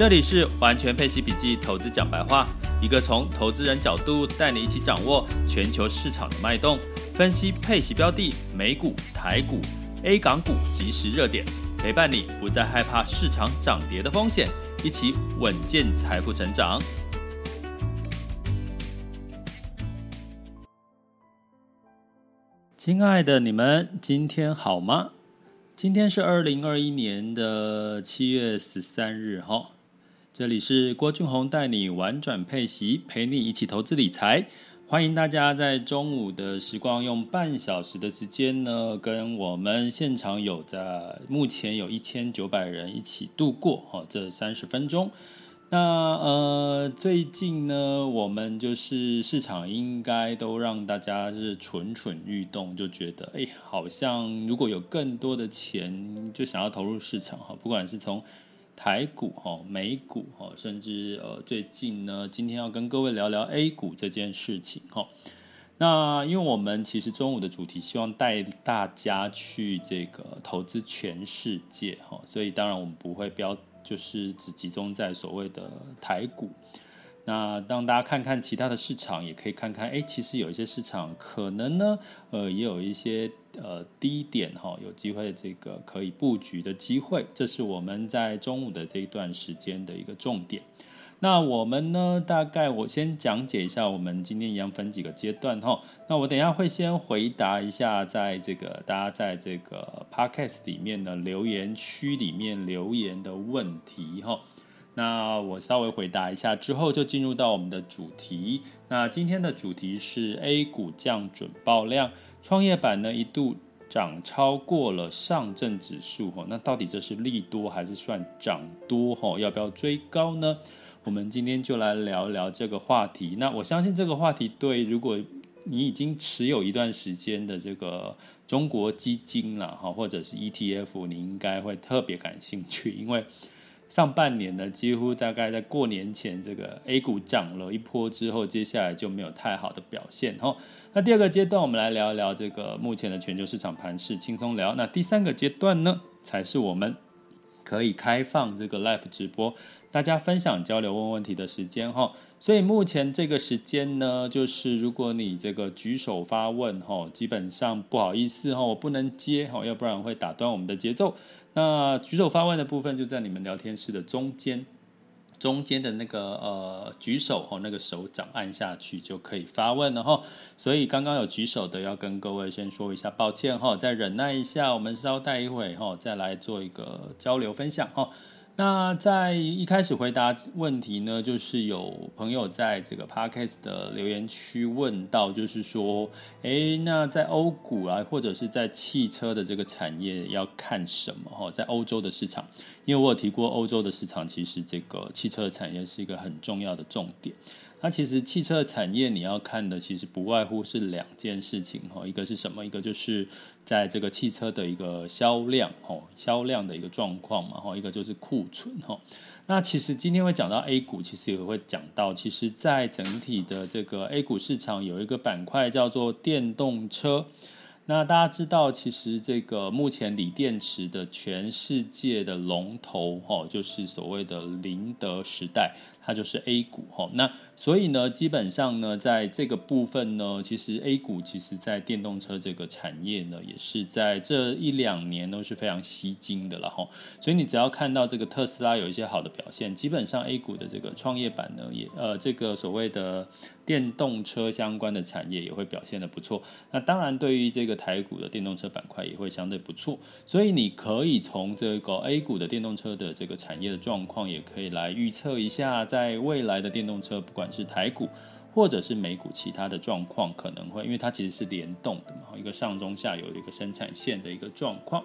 这里是完全配息笔记投资讲白话，一个从投资人角度带你一起掌握全球市场的脉动，分析配息标的、美股、台股、A 港股即时热点，陪伴你不再害怕市场涨跌的风险，一起稳健财富成长。亲爱的你们，今天好吗？今天是二零二一年的七月十三日，哈。这里是郭俊宏带你玩转配息，陪你一起投资理财。欢迎大家在中午的时光用半小时的时间呢，跟我们现场有在目前有一千九百人一起度过哦这三十分钟。那呃最近呢，我们就是市场应该都让大家是蠢蠢欲动，就觉得哎，好像如果有更多的钱，就想要投入市场哈，不管是从台股哈、美股哈，甚至呃最近呢，今天要跟各位聊聊 A 股这件事情哈。那因为我们其实中午的主题希望带大家去这个投资全世界哈，所以当然我们不会标，就是只集中在所谓的台股。那当大家看看其他的市场，也可以看看，哎，其实有一些市场可能呢，呃，也有一些呃低点哈，有机会这个可以布局的机会，这是我们在中午的这一段时间的一个重点。那我们呢，大概我先讲解一下，我们今天一样分几个阶段哈。那我等一下会先回答一下，在这个大家在这个 Podcast 里面的留言区里面留言的问题哈。那我稍微回答一下之后，就进入到我们的主题。那今天的主题是 A 股降准爆量，创业板呢一度涨超过了上证指数，那到底这是利多还是算涨多？要不要追高呢？我们今天就来聊聊这个话题。那我相信这个话题对，如果你已经持有一段时间的这个中国基金了哈，或者是 ETF，你应该会特别感兴趣，因为。上半年呢，几乎大概在过年前，这个 A 股涨了一波之后，接下来就没有太好的表现。哈，那第二个阶段，我们来聊一聊这个目前的全球市场盘势，轻松聊。那第三个阶段呢，才是我们可以开放这个 Live 直播，大家分享交流问问题的时间。哈，所以目前这个时间呢，就是如果你这个举手发问，哈，基本上不好意思，哈，我不能接，哈，要不然会打断我们的节奏。那举手发问的部分就在你们聊天室的中间，中间的那个呃举手哦，那个手掌按下去就可以发问了哈。所以刚刚有举手的要跟各位先说一下抱歉哈，再忍耐一下，我们稍待一会哈，再来做一个交流分享哈。那在一开始回答问题呢，就是有朋友在这个 Podcast 的留言区问到，就是说，哎，那在欧股啊，或者是在汽车的这个产业要看什么？哈，在欧洲的市场，因为我有提过，欧洲的市场其实这个汽车产业是一个很重要的重点。那其实汽车产业你要看的，其实不外乎是两件事情哈，一个是什么？一个就是在这个汽车的一个销量哈，销量的一个状况嘛哈，一个就是库存哈。那其实今天会讲到 A 股，其实也会讲到，其实在整体的这个 A 股市场有一个板块叫做电动车。那大家知道，其实这个目前锂电池的全世界的龙头哈，就是所谓的宁德时代。它就是 A 股哈，那所以呢，基本上呢，在这个部分呢，其实 A 股其实在电动车这个产业呢，也是在这一两年都是非常吸睛的了哈。所以你只要看到这个特斯拉有一些好的表现，基本上 A 股的这个创业板呢，也呃这个所谓的电动车相关的产业也会表现的不错。那当然，对于这个台股的电动车板块也会相对不错。所以你可以从这个 A 股的电动车的这个产业的状况，也可以来预测一下。在未来的电动车，不管是台股或者是美股，其他的状况可能会，因为它其实是联动的嘛，一个上中下游的一个生产线的一个状况。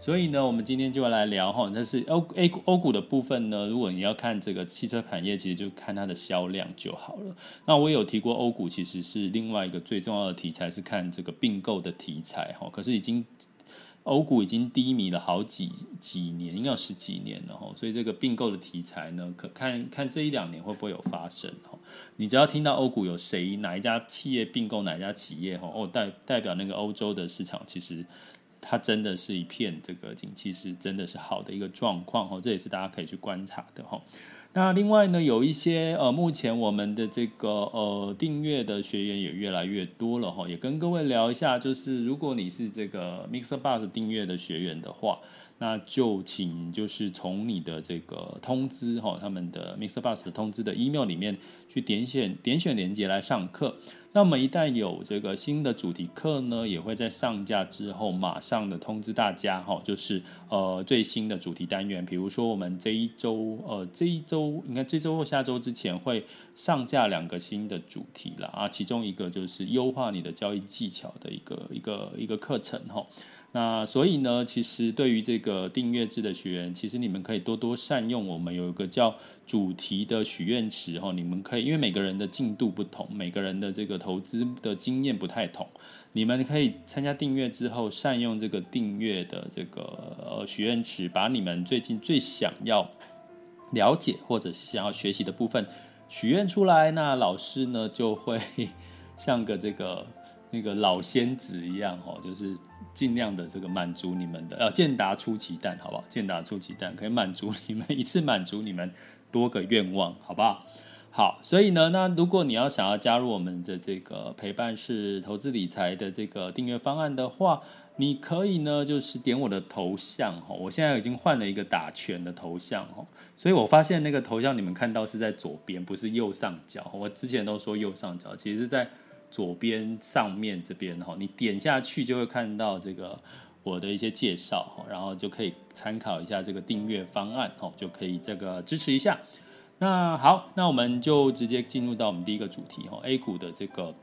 所以呢，我们今天就要来聊哈，但是欧 A 股欧股的部分呢。如果你要看这个汽车产业，其实就看它的销量就好了。那我有提过，欧股其实是另外一个最重要的题材，是看这个并购的题材哈。可是已经欧股已经低迷了好几几年，应该有十几年了哈。所以这个并购的题材呢，可看看这一两年会不会有发生哈。你只要听到欧股有谁哪一家企业并购哪一家企业，哦代代表那个欧洲的市场其实。它真的是一片这个景气是真的是好的一个状况哈，这也是大家可以去观察的哈。那另外呢，有一些呃，目前我们的这个呃订阅的学员也越来越多了哈，也跟各位聊一下，就是如果你是这个 MixerBox 订阅的学员的话，那就请就是从你的这个通知哈，他们的 Mr. Bus 的通知的 email 里面去点选点选连接来上课。那么一旦有这个新的主题课呢，也会在上架之后马上的通知大家哈，就是呃最新的主题单元，比如说我们这一周呃这一周应该这周或下周之前会上架两个新的主题了啊，其中一个就是优化你的交易技巧的一个一个一个课程哈。那所以呢，其实对于这个订阅制的学员，其实你们可以多多善用。我们有一个叫主题的许愿池哈，你们可以因为每个人的进度不同，每个人的这个投资的经验不太同，你们可以参加订阅之后，善用这个订阅的这个呃许愿池，把你们最近最想要了解或者是想要学习的部分许愿出来，那老师呢就会 像个这个那个老仙子一样哈，就是。尽量的这个满足你们的，呃，健达出奇蛋，好不好？健达出奇蛋可以满足你们一次满足你们多个愿望，好不好？好，所以呢，那如果你要想要加入我们的这个陪伴式投资理财的这个订阅方案的话，你可以呢，就是点我的头像哈，我现在已经换了一个打拳的头像哈，所以我发现那个头像你们看到是在左边，不是右上角。我之前都说右上角，其实是在。左边上面这边哈，你点下去就会看到这个我的一些介绍，然后就可以参考一下这个订阅方案哈，就可以这个支持一下。那好，那我们就直接进入到我们第一个主题哈，A 股的这个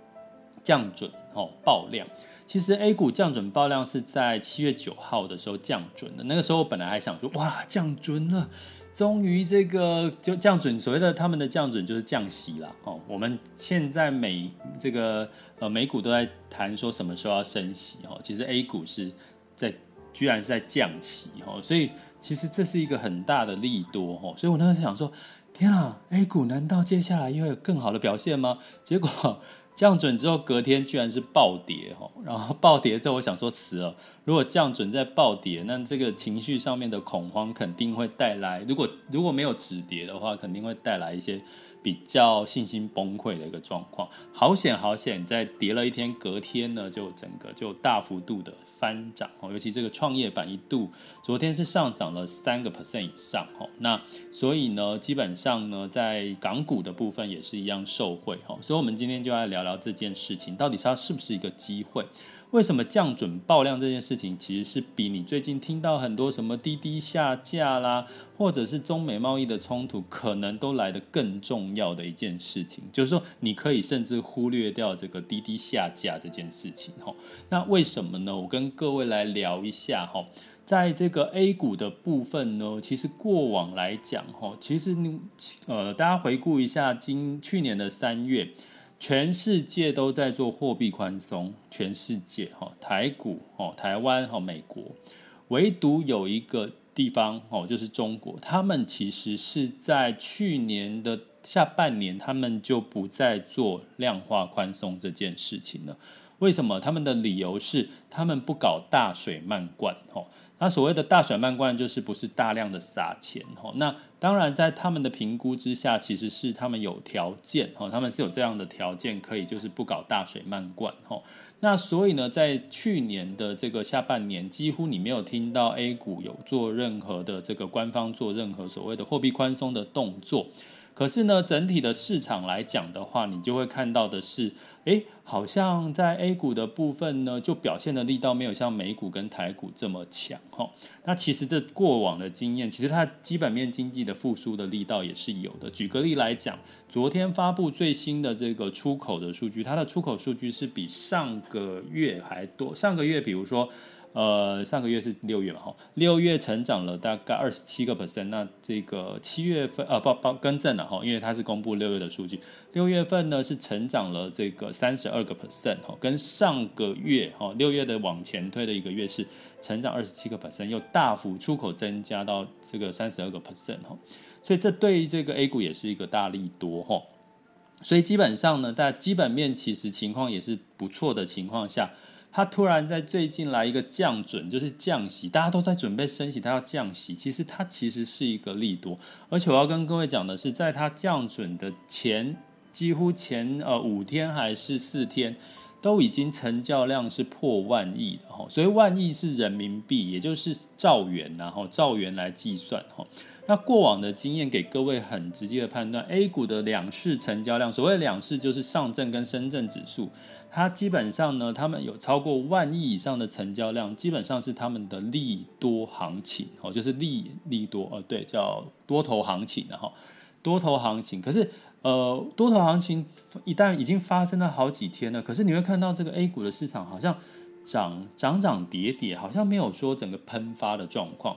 降准哦爆量。其实 A 股降准爆量是在七月九号的时候降准的，那个时候本来还想说哇降准了。终于，这个就降准，所谓的他们的降准就是降息了哦。我们现在美这个呃美股都在谈说什么时候要升息哦，其实 A 股是在居然是在降息哦，所以其实这是一个很大的利多哦。所以我那时想说，天啊，A 股难道接下来又有更好的表现吗？结果。降准之后，隔天居然是暴跌哈，然后暴跌之后，我想说死了。如果降准再暴跌，那这个情绪上面的恐慌肯定会带来，如果如果没有止跌的话，肯定会带来一些比较信心崩溃的一个状况。好险好险，在跌了一天，隔天呢就整个就大幅度的。翻涨哦，尤其这个创业板一度昨天是上涨了三个 percent 以上哦，那所以呢，基本上呢，在港股的部分也是一样受惠哦，所以我们今天就来聊聊这件事情，到底它是不是一个机会？为什么降准爆量这件事情，其实是比你最近听到很多什么滴滴下架啦，或者是中美贸易的冲突，可能都来得更重要的一件事情。就是说，你可以甚至忽略掉这个滴滴下架这件事情。哈，那为什么呢？我跟各位来聊一下。哈，在这个 A 股的部分呢，其实过往来讲，哈，其实你呃，大家回顾一下今去年的三月。全世界都在做货币宽松，全世界哈，台股哦，台湾和美国，唯独有一个地方哦，就是中国，他们其实是在去年的下半年，他们就不再做量化宽松这件事情了。为什么？他们的理由是，他们不搞大水漫灌哦。那所谓的大水漫灌，就是不是大量的撒钱哈。那当然，在他们的评估之下，其实是他们有条件哈，他们是有这样的条件，可以就是不搞大水漫灌哈。那所以呢，在去年的这个下半年，几乎你没有听到 A 股有做任何的这个官方做任何所谓的货币宽松的动作。可是呢，整体的市场来讲的话，你就会看到的是，诶，好像在 A 股的部分呢，就表现的力道没有像美股跟台股这么强哈。那其实这过往的经验，其实它基本面经济的复苏的力道也是有的。举个例来讲，昨天发布最新的这个出口的数据，它的出口数据是比上个月还多。上个月，比如说。呃，上个月是六月嘛，哈，六月成长了大概二十七个 percent。那这个七月份，呃，报报更正了哈，因为它是公布六月的数据，六月份呢是成长了这个三十二个 percent，哈，跟上个月哈六月的往前推的一个月是成长二十七个 percent，又大幅出口增加到这个三十二个 percent，哈，所以这对这个 A 股也是一个大利多，哈，所以基本上呢，在基本面其实情况也是不错的情况下。他突然在最近来一个降准，就是降息，大家都在准备升息，他要降息，其实它其实是一个利多。而且我要跟各位讲的是，在它降准的前几乎前呃五天还是四天，都已经成交量是破万亿的哈，所以万亿是人民币，也就是兆元，然后兆元来计算哈。那过往的经验给各位很直接的判断，A 股的两市成交量，所谓两市就是上证跟深圳指数。它基本上呢，他们有超过万亿以上的成交量，基本上是他们的利多行情哦，就是利利多呃，对，叫多头行情的哈，多头行情。可是呃，多头行情一旦已经发生了好几天了，可是你会看到这个 A 股的市场好像涨涨涨跌跌，好像没有说整个喷发的状况。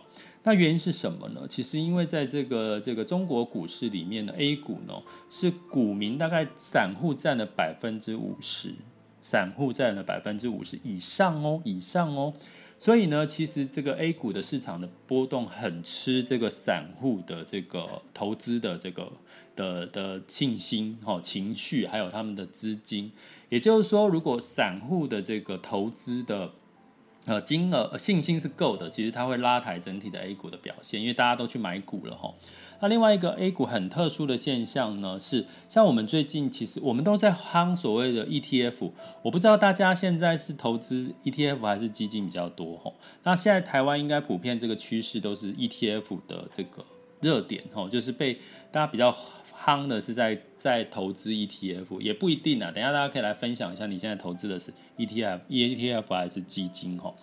那原因是什么呢？其实因为在这个这个中国股市里面的 A 股呢，是股民大概散户占了百分之五十。散户占了百分之五十以上哦，以上哦，所以呢，其实这个 A 股的市场的波动很吃这个散户的这个投资的这个的的信心、哈情绪，还有他们的资金。也就是说，如果散户的这个投资的呃金额信心是够的，其实它会拉抬整体的 A 股的表现，因为大家都去买股了哈。那另外一个 A 股很特殊的现象呢，是像我们最近其实我们都在夯所谓的 ETF，我不知道大家现在是投资 ETF 还是基金比较多吼。那现在台湾应该普遍这个趋势都是 ETF 的这个热点吼，就是被大家比较夯的是在在投资 ETF，也不一定啊。等下大家可以来分享一下你现在投资的是 ETF，ETF 还是基金哦。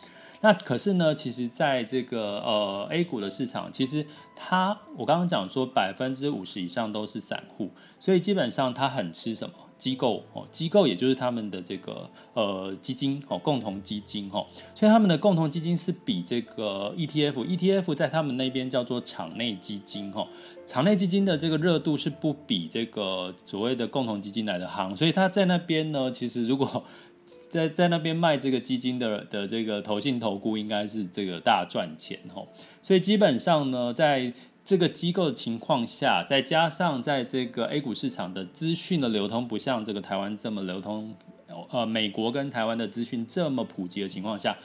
那可是呢，其实在这个呃 A 股的市场，其实它我刚刚讲说百分之五十以上都是散户，所以基本上它很吃什么？机构哦，机构也就是他们的这个呃基金哦，共同基金哦，所以他们的共同基金是比这个 ETF，ETF 在他们那边叫做场内基金哦，场内基金的这个热度是不比这个所谓的共同基金来的夯，所以他在那边呢，其实如果在在那边卖这个基金的的这个投信投顾应该是这个大赚钱吼，所以基本上呢，在这个机构的情况下，再加上在这个 A 股市场的资讯的流通不像这个台湾这么流通，呃，美国跟台湾的资讯这么普及的情况下，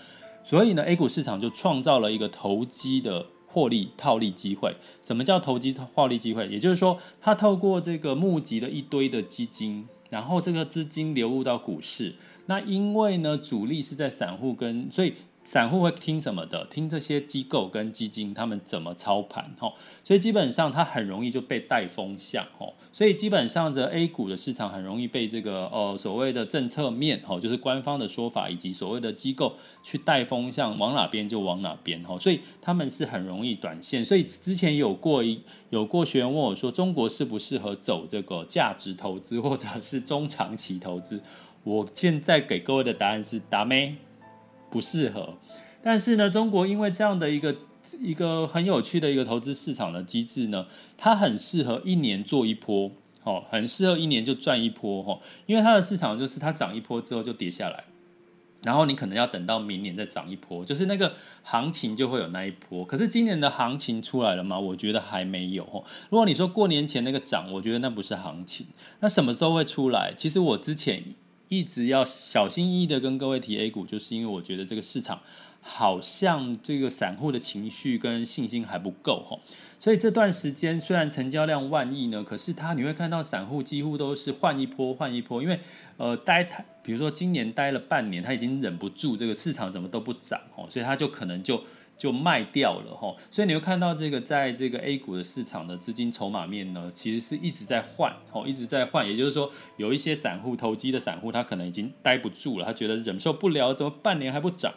所以呢，A 股市场就创造了一个投机的获利套利机会。什么叫投机获利机会？也就是说，他透过这个募集了一堆的基金，然后这个资金流入到股市。那因为呢，主力是在散户跟，所以散户会听什么的？听这些机构跟基金他们怎么操盘，吼，所以基本上它很容易就被带风向，吼，所以基本上这 A 股的市场很容易被这个呃所谓的政策面，吼，就是官方的说法以及所谓的机构去带风向，往哪边就往哪边，吼，所以他们是很容易短线。所以之前有过一有过学员问我说，中国适不适合走这个价值投资或者是中长期投资？我现在给各位的答案是：达咩不适合。但是呢，中国因为这样的一个一个很有趣的一个投资市场的机制呢，它很适合一年做一波，哦，很适合一年就赚一波，哦，因为它的市场就是它涨一波之后就跌下来，然后你可能要等到明年再涨一波，就是那个行情就会有那一波。可是今年的行情出来了吗？我觉得还没有。如果你说过年前那个涨，我觉得那不是行情。那什么时候会出来？其实我之前。一直要小心翼翼的跟各位提 A 股，就是因为我觉得这个市场好像这个散户的情绪跟信心还不够哈，所以这段时间虽然成交量万亿呢，可是他你会看到散户几乎都是换一波换一波，因为呃待他比如说今年待了半年，他已经忍不住这个市场怎么都不涨哦，所以他就可能就。就卖掉了哈，所以你会看到这个在这个 A 股的市场的资金筹码面呢，其实是一直在换哦，一直在换。也就是说，有一些散户投机的散户，他可能已经待不住了，他觉得忍受不了，怎么半年还不涨？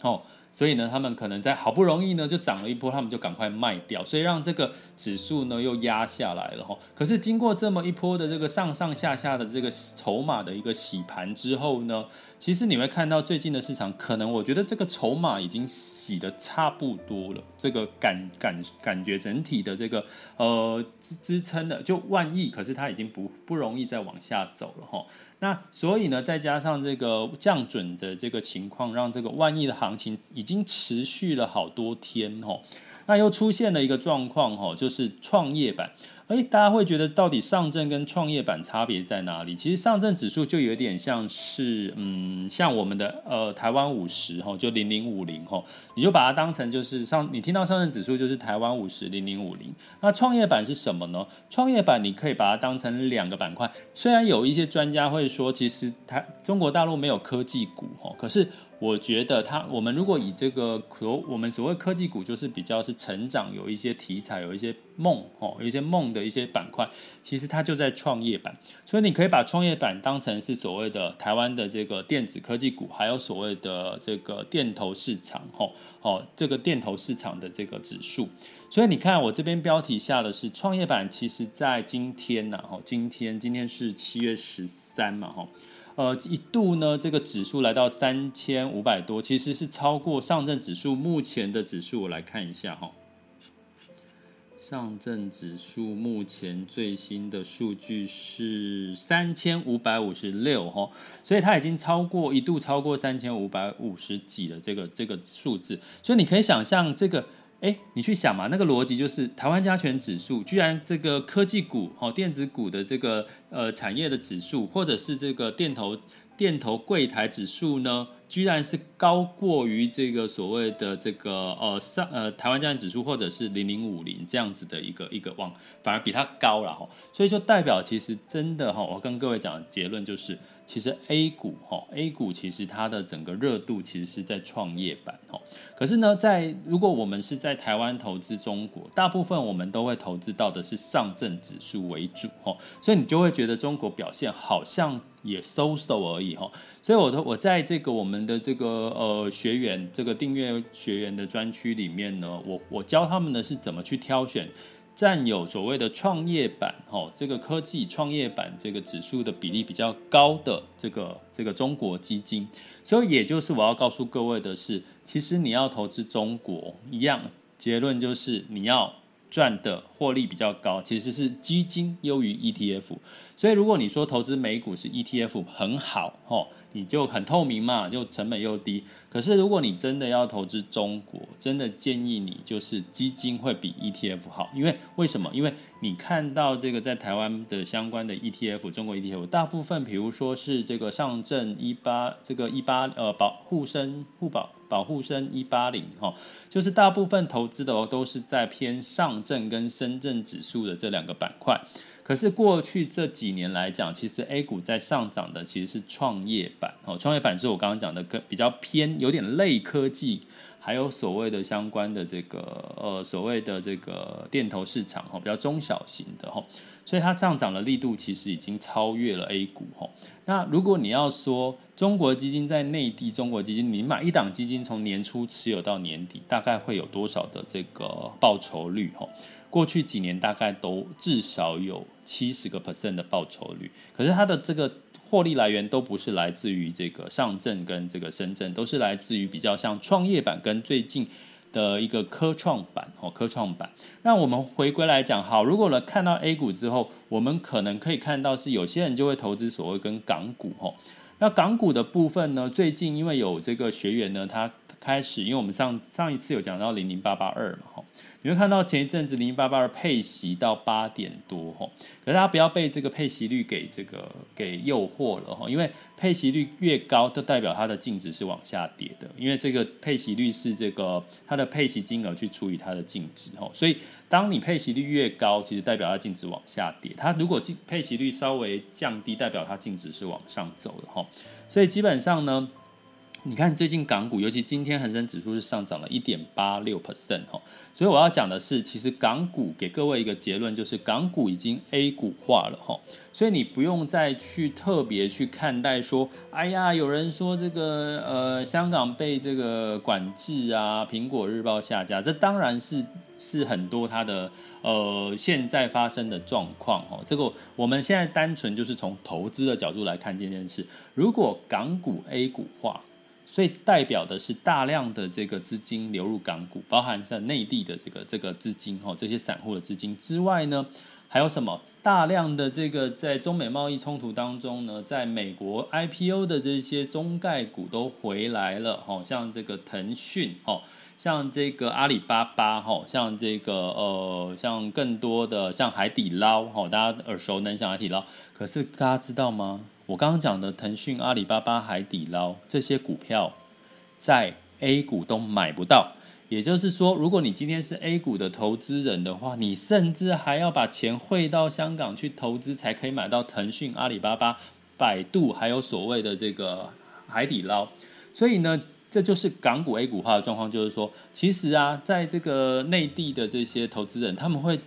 哦，所以呢，他们可能在好不容易呢就涨了一波，他们就赶快卖掉，所以让这个指数呢又压下来了哈。可是经过这么一波的这个上上下下的这个筹码的一个洗盘之后呢，其实你会看到最近的市场，可能我觉得这个筹码已经洗得差不多了，这个感感感觉整体的这个呃支支撑的就万亿，可是它已经不不容易再往下走了哈。那所以呢，再加上这个降准的这个情况，让这个万亿的行情已经持续了好多天哦。那又出现了一个状况吼，就是创业板。哎，大家会觉得到底上证跟创业板差别在哪里？其实上证指数就有点像是，嗯，像我们的呃台湾五十吼，就零零五零吼，你就把它当成就是上，你听到上证指数就是台湾五十零零五零。那创业板是什么呢？创业板你可以把它当成两个板块。虽然有一些专家会说，其实台中国大陆没有科技股吼，可是。我觉得它，我们如果以这个可，我们所谓科技股，就是比较是成长，有一些题材，有一些梦哦，有一些梦的一些板块，其实它就在创业板，所以你可以把创业板当成是所谓的台湾的这个电子科技股，还有所谓的这个电投市场，吼哦，这个电投市场的这个指数。所以你看我这边标题下的是创业板，其实在今天呐，吼，今天今天是七月十三嘛，吼。呃，一度呢，这个指数来到三千五百多，其实是超过上证指数目前的指数。我来看一下哈，上证指数目前最新的数据是三千五百五十六哈，所以它已经超过一度超过三千五百五十几的这个这个数字，所以你可以想象这个。哎，你去想嘛，那个逻辑就是台湾加权指数，居然这个科技股、哦电子股的这个呃产业的指数，或者是这个电投电投柜台指数呢，居然是高过于这个所谓的这个呃上呃台湾加权指数，或者是零零五零这样子的一个一个望，反而比它高了哈，所以就代表其实真的哈，我跟各位讲的结论就是。其实 A 股哈，A 股其实它的整个热度其实是在创业板哈。可是呢，在如果我们是在台湾投资中国，大部分我们都会投资到的是上证指数为主哈，所以你就会觉得中国表现好像也 so so 而已哈。所以我的我在这个我们的这个呃学员这个订阅学员的专区里面呢，我我教他们的是怎么去挑选。占有所谓的创业板，吼，这个科技创业板这个指数的比例比较高的这个这个中国基金，所以也就是我要告诉各位的是，其实你要投资中国一样，结论就是你要赚的获利比较高，其实是基金优于 ETF。所以如果你说投资美股是 ETF 很好，吼。你就很透明嘛，就成本又低。可是如果你真的要投资中国，真的建议你就是基金会比 ETF 好，因为为什么？因为你看到这个在台湾的相关的 ETF，中国 ETF 大部分，比如说是这个上证一八，这个一八呃保沪深沪保保护生一八零哈，就是大部分投资的哦都是在偏上证跟深圳指数的这两个板块。可是过去这几年来讲，其实 A 股在上涨的其实是创业板哦，创业板是我刚刚讲的个比较偏有点类科技，还有所谓的相关的这个呃所谓的这个电投市场哈，比较中小型的哈，所以它上涨的力度其实已经超越了 A 股哈。那如果你要说中国基金在内地，中国基金你买一档基金从年初持有到年底，大概会有多少的这个报酬率哈？过去几年大概都至少有七十个 percent 的报酬率，可是它的这个获利来源都不是来自于这个上证跟这个深圳，都是来自于比较像创业板跟最近的一个科创板哦，科创板。那我们回归来讲，好，如果呢看到 A 股之后，我们可能可以看到是有些人就会投资所谓跟港股哦。那港股的部分呢，最近因为有这个学员呢，他开始，因为我们上上一次有讲到零零八八二嘛，吼。你会看到前一阵子零零八八二配息到八点多吼，可是大家不要被这个配息率给这个给诱惑了吼，因为配息率越高，就代表它的净值是往下跌的，因为这个配息率是这个它的配息金额去除以它的净值吼，所以当你配息率越高，其实代表它净值往下跌，它如果净配息率稍微降低，代表它净值是往上走的吼，所以基本上呢。你看最近港股，尤其今天恒生指数是上涨了一点八六 percent 哈，所以我要讲的是，其实港股给各位一个结论，就是港股已经 A 股化了哈，所以你不用再去特别去看待说，哎呀，有人说这个呃香港被这个管制啊，苹果日报下架，这当然是是很多它的呃现在发生的状况哈，这个我们现在单纯就是从投资的角度来看这件事，如果港股 A 股化。所以代表的是大量的这个资金流入港股，包含在内地的这个这个资金哈，这些散户的资金之外呢，还有什么？大量的这个在中美贸易冲突当中呢，在美国 IPO 的这些中概股都回来了哈，像这个腾讯哈，像这个阿里巴巴哈，像这个呃，像更多的像海底捞哈，大家耳熟能详海底捞，可是大家知道吗？我刚刚讲的腾讯、阿里巴巴、海底捞这些股票，在 A 股都买不到。也就是说，如果你今天是 A 股的投资人的话，你甚至还要把钱汇到香港去投资，才可以买到腾讯、阿里巴巴、百度，还有所谓的这个海底捞。所以呢，这就是港股 A 股化的状况。就是说，其实啊，在这个内地的这些投资人，他们会。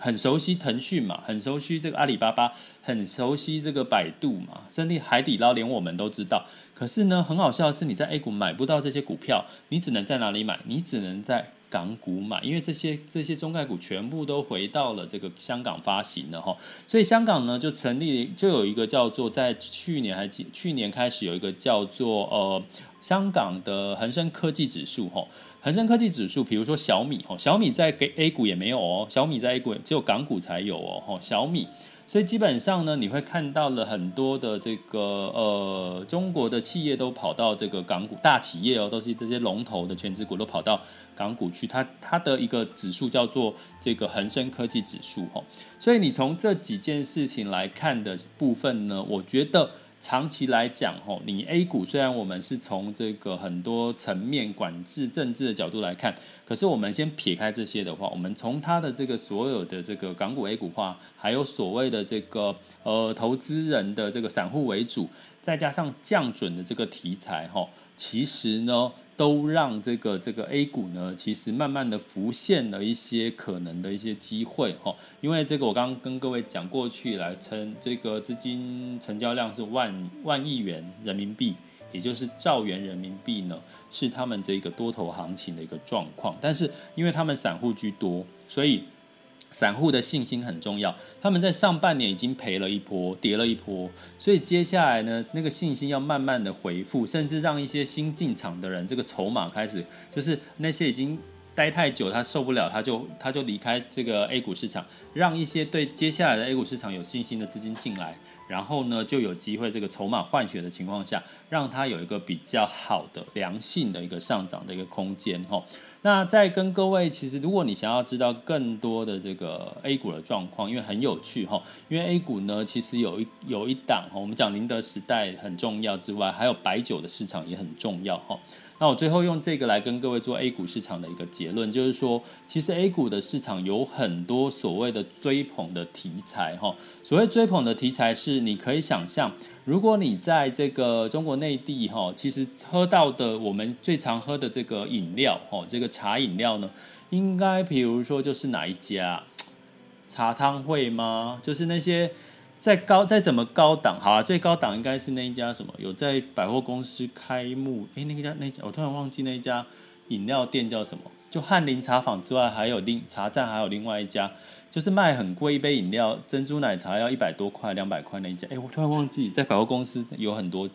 很熟悉腾讯嘛，很熟悉这个阿里巴巴，很熟悉这个百度嘛，甚至海底捞连我们都知道。可是呢，很好笑的是，你在 A 股买不到这些股票，你只能在哪里买？你只能在港股买，因为这些这些中概股全部都回到了这个香港发行了哈。所以香港呢就成立，就有一个叫做在去年还去年开始有一个叫做呃香港的恒生科技指数哈。恒生科技指数，比如说小米哦，小米在给 A 股也没有哦，小米在 A 股只有港股才有哦，小米，所以基本上呢，你会看到了很多的这个呃中国的企业都跑到这个港股，大企业哦，都是这些龙头的权值股都跑到港股去，它它的一个指数叫做这个恒生科技指数哦，所以你从这几件事情来看的部分呢，我觉得。长期来讲，吼，你 A 股虽然我们是从这个很多层面管制政治的角度来看，可是我们先撇开这些的话，我们从它的这个所有的这个港股 A 股化，还有所谓的这个呃投资人的这个散户为主，再加上降准的这个题材，吼，其实呢。都让这个这个 A 股呢，其实慢慢的浮现了一些可能的一些机会哈，因为这个我刚刚跟各位讲过去来称这个资金成交量是万万亿元人民币，也就是兆元人民币呢，是他们这个多头行情的一个状况，但是因为他们散户居多，所以。散户的信心很重要，他们在上半年已经赔了一波，跌了一波，所以接下来呢，那个信心要慢慢的回复，甚至让一些新进场的人，这个筹码开始，就是那些已经待太久，他受不了，他就他就离开这个 A 股市场，让一些对接下来的 A 股市场有信心的资金进来。然后呢，就有机会这个筹码换血的情况下，让它有一个比较好的良性的一个上涨的一个空间哈。那再跟各位，其实如果你想要知道更多的这个 A 股的状况，因为很有趣哈，因为 A 股呢，其实有一有一档哈，我们讲宁德时代很重要之外，还有白酒的市场也很重要哈。那我最后用这个来跟各位做 A 股市场的一个结论，就是说，其实 A 股的市场有很多所谓的追捧的题材哈。所谓追捧的题材是，你可以想象，如果你在这个中国内地哈，其实喝到的我们最常喝的这个饮料哈，这个茶饮料呢，应该比如说就是哪一家茶汤会吗？就是那些。再高再怎么高档，好啊，最高档应该是那一家什么？有在百货公司开幕？哎，那个家那家，我突然忘记那一家饮料店叫什么？就翰林茶坊之外，还有另茶站，还有另外一家，就是卖很贵一杯饮料，珍珠奶茶要一百多块、两百块那一家。哎，我突然忘记，在百货公司有很多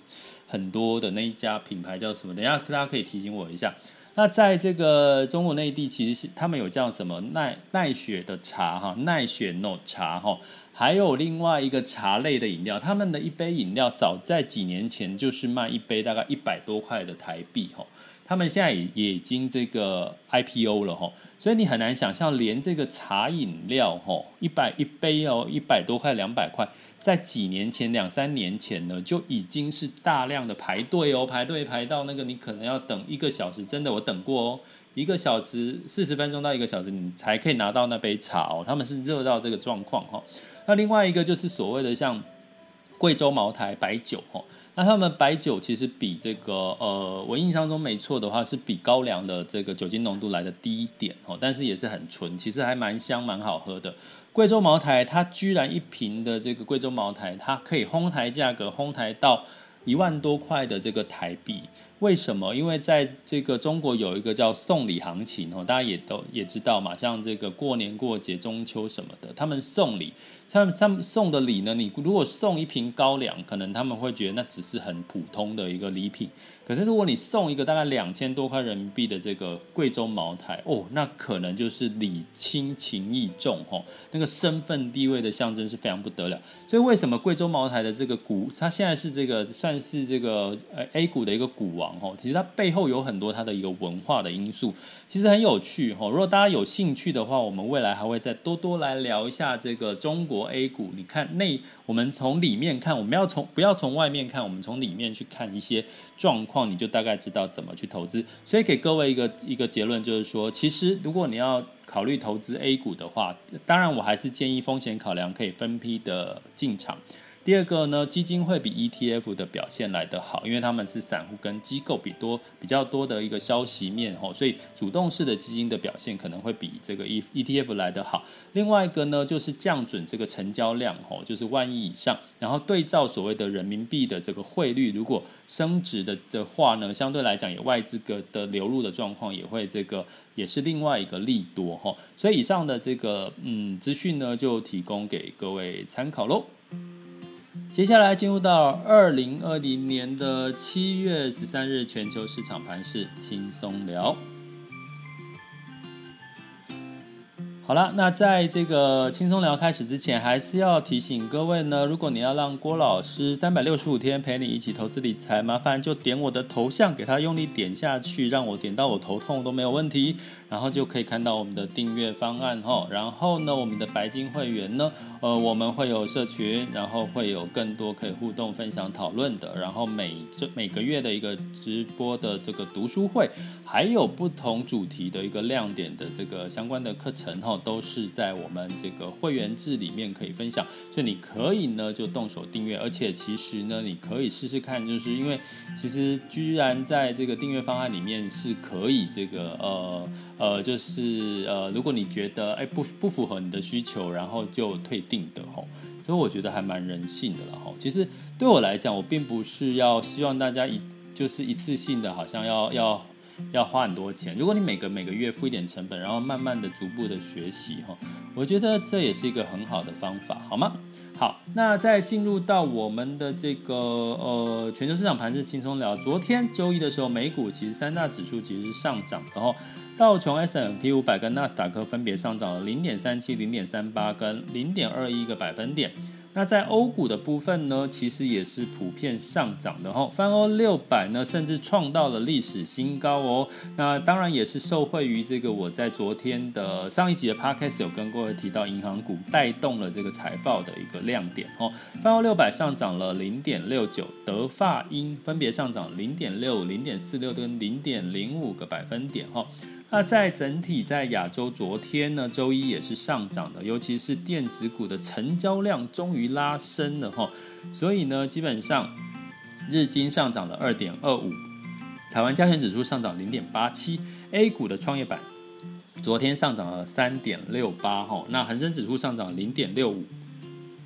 很多的那一家品牌叫什么？等一下大家可以提醒我一下。那在这个中国内地，其实是他们有叫什么奈奈雪的茶哈，奈雪 no 茶哈。还有另外一个茶类的饮料，他们的一杯饮料早在几年前就是卖一杯大概一百多块的台币哈，他们现在也已经这个 IPO 了哈，所以你很难想象，连这个茶饮料哈，一百一杯哦，一百多块两百块，在几年前两三年前呢，就已经是大量的排队哦，排队排到那个你可能要等一个小时，真的我等过哦，一个小时四十分钟到一个小时，你才可以拿到那杯茶哦，他们是热到这个状况哈。那另外一个就是所谓的像贵州茅台白酒哦，那他们白酒其实比这个呃，我印象中没错的话，是比高粱的这个酒精浓度来的低一点哦，但是也是很纯，其实还蛮香蛮好喝的。贵州茅台它居然一瓶的这个贵州茅台，它可以哄抬价格，哄抬到一万多块的这个台币。为什么？因为在这个中国有一个叫送礼行情哦，大家也都也知道嘛，像这个过年过节、中秋什么的，他们送礼，他们他们送的礼呢，你如果送一瓶高粱，可能他们会觉得那只是很普通的一个礼品。可是如果你送一个大概两千多块人民币的这个贵州茅台，哦，那可能就是礼轻情意重哦，那个身份地位的象征是非常不得了。所以为什么贵州茅台的这个股，它现在是这个算是这个呃 A 股的一个股王？其实它背后有很多它的一个文化的因素，其实很有趣哈。如果大家有兴趣的话，我们未来还会再多多来聊一下这个中国 A 股。你看内，我们从里面看，我们要从不要从外面看，我们从里面去看一些状况，你就大概知道怎么去投资。所以给各位一个一个结论，就是说，其实如果你要考虑投资 A 股的话，当然我还是建议风险考量可以分批的进场。第二个呢，基金会比 ETF 的表现来得好，因为他们是散户跟机构比多比较多的一个消息面吼，所以主动式的基金的表现可能会比这个 E ETF 来得好。另外一个呢，就是降准这个成交量吼，就是万亿以上，然后对照所谓的人民币的这个汇率，如果升值的的话呢，相对来讲，也外资个的流入的状况也会这个也是另外一个利多吼。所以以上的这个嗯资讯呢，就提供给各位参考喽。接下来进入到二零二零年的七月十三日全球市场盘势轻松聊。好了，那在这个轻松聊开始之前，还是要提醒各位呢，如果你要让郭老师三百六十五天陪你一起投资理财，麻烦就点我的头像，给他用力点下去，让我点到我头痛都没有问题。然后就可以看到我们的订阅方案哈，然后呢，我们的白金会员呢，呃，我们会有社群，然后会有更多可以互动、分享、讨论的，然后每这每个月的一个直播的这个读书会，还有不同主题的一个亮点的这个相关的课程哈，都是在我们这个会员制里面可以分享，所以你可以呢就动手订阅，而且其实呢你可以试试看，就是因为其实居然在这个订阅方案里面是可以这个呃。呃，呃就是呃，如果你觉得哎不不符合你的需求，然后就退订的吼，所以我觉得还蛮人性的了吼。其实对我来讲，我并不是要希望大家一就是一次性的，好像要要要花很多钱。如果你每个每个月付一点成本，然后慢慢的逐步的学习哈，我觉得这也是一个很好的方法，好吗？好，那再进入到我们的这个呃全球市场盘是轻松聊。昨天周一的时候，美股其实三大指数其实是上涨的哦。道琼 S&P 五百跟纳斯达克分别上涨了零点三七、零点三八跟零点二一个百分点。那在欧股的部分呢，其实也是普遍上涨的哈。泛欧六百呢，甚至创到了历史新高哦。那当然也是受惠于这个我在昨天的上一集的 Podcast 有跟各位提到，银行股带动了这个财报的一个亮点哦。泛欧六百上涨了零点六九，德法英分别上涨零点六、零点四六跟零点零五个百分点哈。那在整体在亚洲，昨天呢，周一也是上涨的，尤其是电子股的成交量终于拉升了哈，所以呢，基本上日经上涨了二点二五，台湾加权指数上涨零点八七，A 股的创业板昨天上涨了三点六八哈，那恒生指数上涨零点六五，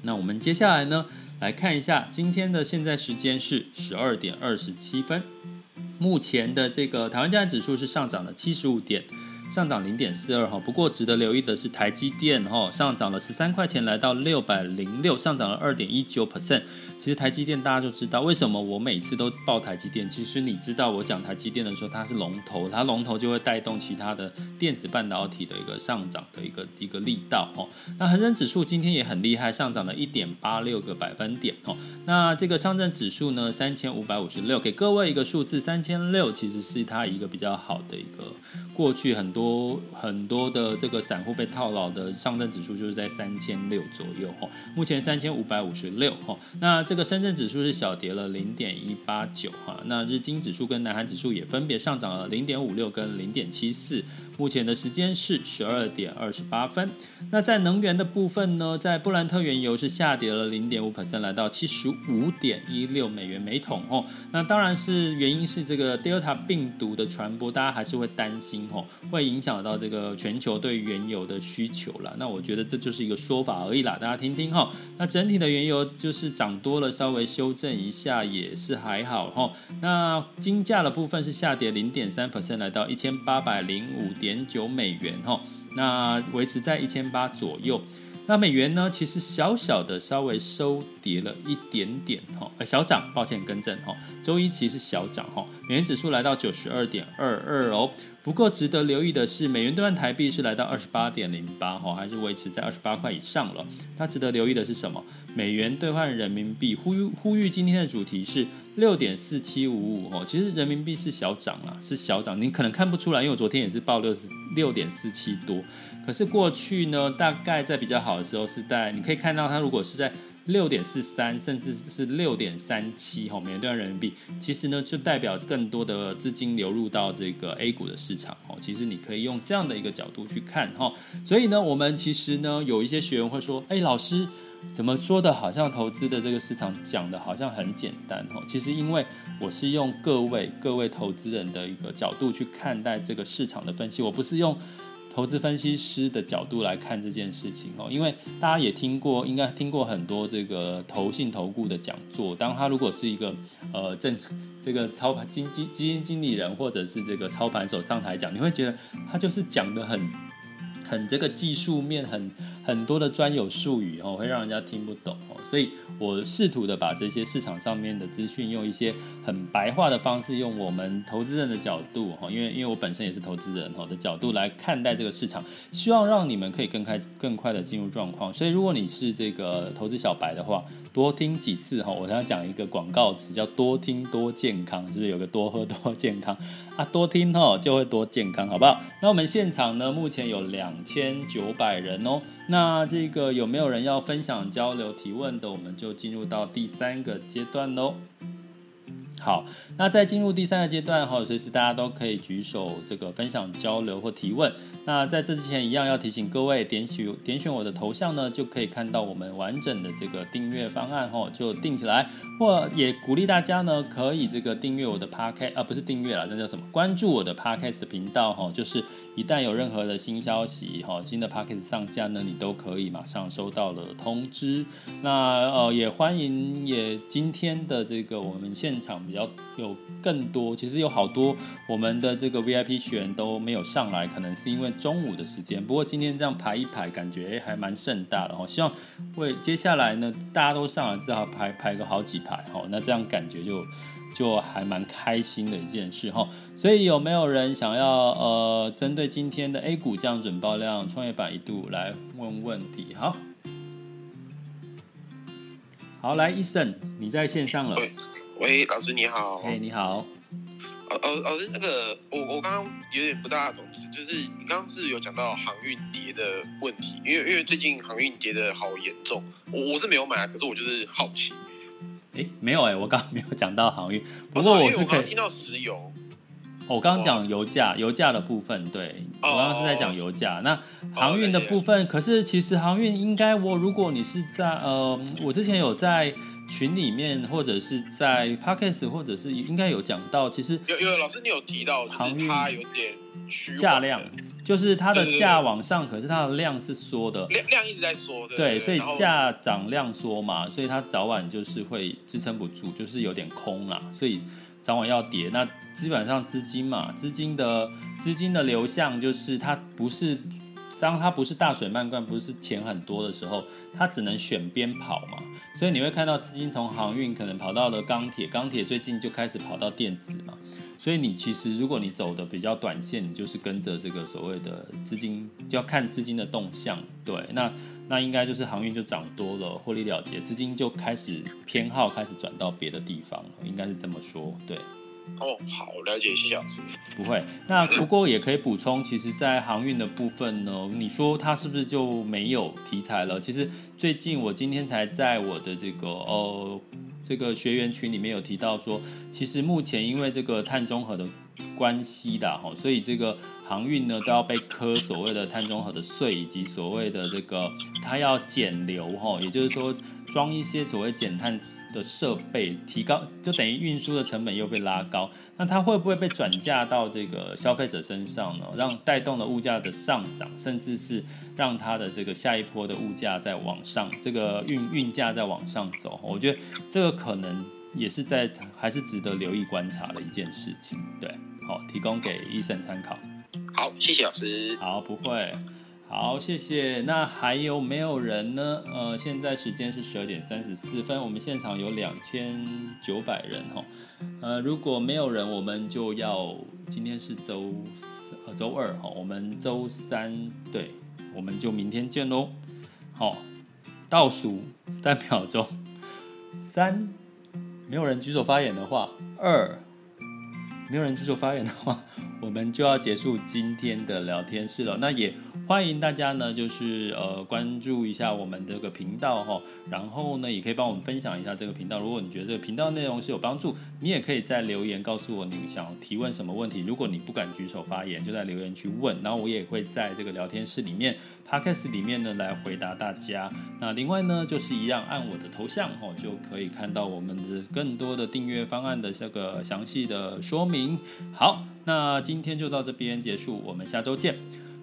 那我们接下来呢，来看一下今天的现在时间是十二点二十七分。目前的这个台湾加权指数是上涨了七十五点，上涨零点四二哈。不过值得留意的是，台积电哈上涨了十三块钱，来到六百零六，上涨了二点一九 percent。其实台积电大家就知道为什么我每次都报台积电。其实你知道我讲台积电的时候，它是龙头，它龙头就会带动其他的电子半导体的一个上涨的一个一个力道哦。那恒生指数今天也很厉害，上涨了一点八六个百分点哦。那这个上证指数呢，三千五百五十六，给各位一个数字，三千六其实是它一个比较好的一个过去很多。多很多的这个散户被套牢的上证指数就是在三千六左右哈，目前三千五百五十六哈，那这个深圳指数是小跌了零点一八九哈，那日经指数跟南韩指数也分别上涨了零点五六跟零点七四，目前的时间是十二点二十八分。那在能源的部分呢，在布兰特原油是下跌了零点五 percent，来到七十五点一六美元每桶哦。那当然是原因是这个 Delta 病毒的传播，大家还是会担心哦，会影响到这个全球对原油的需求了。那我觉得这就是一个说法而已啦，大家听听哈。那整体的原油就是涨多了，稍微修正一下也是还好哈。那金价的部分是下跌零点三 percent，来到一千八百零五点九美元哈。那维持在一千八左右。那美元呢？其实小小的稍微收跌了一点点哈，呃，小涨，抱歉更正哈。周一其实小涨哈，美元指数来到九十二点二二哦。不过值得留意的是，美元兑换台币是来到二十八点零八哈，还是维持在二十八块以上了。它值得留意的是什么？美元兑换人民币，呼吁呼吁今天的主题是六点四七五五哦。其实人民币是小涨啊，是小涨，你可能看不出来，因为我昨天也是报六十六点四七多。可是过去呢，大概在比较好的时候是在，你可以看到它如果是在六点四三，甚至是六点三七哈美元兑人民币，其实呢就代表更多的资金流入到这个 A 股的市场哦。其实你可以用这样的一个角度去看哈。所以呢，我们其实呢有一些学员会说，哎，老师怎么说的？好像投资的这个市场讲的好像很简单哦。其实因为我是用各位各位投资人的一个角度去看待这个市场的分析，我不是用。投资分析师的角度来看这件事情哦，因为大家也听过，应该听过很多这个投信投顾的讲座。当他如果是一个呃正这个操盘基金基金经理人或者是这个操盘手上台讲，你会觉得他就是讲得很很这个技术面很很多的专有术语哦，会让人家听不懂哦。所以我试图的把这些市场上面的资讯用一些很白话的方式，用我们投资人的角度哈，因为因为我本身也是投资人哈的角度来看待这个市场，希望让你们可以更开更快的进入状况。所以如果你是这个投资小白的话，多听几次哈，我想讲一个广告词叫多听多健康，是不是有个多喝多健康啊？多听哈就会多健康，好不好？那我们现场呢，目前有两千九百人哦，那这个有没有人要分享交流提问？的，我们就进入到第三个阶段喽。好，那在进入第三个阶段哈，随时大家都可以举手这个分享交流或提问。那在这之前，一样要提醒各位，点选点选我的头像呢，就可以看到我们完整的这个订阅方案哈，就订起来。或也鼓励大家呢，可以这个订阅我的 Podcast 啊，不是订阅了，那叫什么？关注我的 Podcast 频道哈，就是。一旦有任何的新消息，哈，新的 Podcast 上架呢，你都可以马上收到了通知。那呃，也欢迎，也今天的这个我们现场比较有更多，其实有好多我们的这个 VIP 学员都没有上来，可能是因为中午的时间。不过今天这样排一排，感觉还蛮盛大的哈。希望为接下来呢，大家都上来，至少排排个好几排哈。那这样感觉就。就还蛮开心的一件事哈，所以有没有人想要呃，针对今天的 A 股降准爆量创业板一度来问问题？好，好，来，Eason，你在线上了。喂，喂，老师你好。嘿，hey, 你好。呃呃，老师，那个我我刚刚有点不大懂，就是你刚刚是有讲到航运跌的问题，因为因为最近航运跌的好严重，我我是没有买，可是我就是好奇。哎，没有哎，我刚刚没有讲到航运，不过我是可以听到石油。我刚刚讲油价，油价的部分，对，我刚刚是在讲油价。那航运的部分，可是其实航运应该，我如果你是在呃，我之前有在群里面，或者是在 Podcast，或者是应该有讲到，其实有有老师你有提到，航运它有点价量。就是它的价往上，可是它的量是缩的，量量一直在缩的，对，所以价涨量缩嘛，所以它早晚就是会支撑不住，就是有点空啦，所以早晚要跌。那基本上资金嘛，资金的资金的流向就是它不是，当它不是大水漫灌，不是钱很多的时候，它只能选边跑嘛，所以你会看到资金从航运可能跑到了钢铁，钢铁最近就开始跑到电子嘛。所以你其实，如果你走的比较短线，你就是跟着这个所谓的资金，就要看资金的动向。对，那那应该就是航运就涨多了，获利了结，资金就开始偏好开始转到别的地方，应该是这么说。对，哦，好，了解，谢谢老师。不会，那不过也可以补充，其实，在航运的部分呢，你说它是不是就没有题材了？其实最近我今天才在我的这个呃这个学员群里面有提到说，其实目前因为这个碳中和的关系的哈，所以这个航运呢都要被科所谓的碳中和的税，以及所谓的这个它要减流哈，也就是说。装一些所谓减碳的设备，提高就等于运输的成本又被拉高，那它会不会被转嫁到这个消费者身上呢？让带动了物价的上涨，甚至是让它的这个下一波的物价再往上，这个运运价再往上走。我觉得这个可能也是在还是值得留意观察的一件事情。对，好，提供给医生参考。好，谢谢老师。好，不会。好，谢谢。那还有没有人呢？呃，现在时间是十二点三十四分，我们现场有两千九百人哈。呃，如果没有人，我们就要今天是周呃周二哈，我们周三对，我们就明天见喽。好，倒数三秒钟，三，没有人举手发言的话，二，没有人举手发言的话，我们就要结束今天的聊天室了。那也。欢迎大家呢，就是呃关注一下我们这个频道哈，然后呢也可以帮我们分享一下这个频道。如果你觉得这个频道内容是有帮助，你也可以在留言告诉我你想提问什么问题。如果你不敢举手发言，就在留言区问，然后我也会在这个聊天室里面、Podcast 里面呢来回答大家。那另外呢就是一样，按我的头像哦就可以看到我们的更多的订阅方案的这个详细的说明。好，那今天就到这边结束，我们下周见。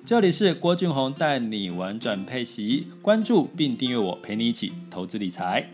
这里是郭俊宏带你玩转配息，关注并订阅我，陪你一起投资理财。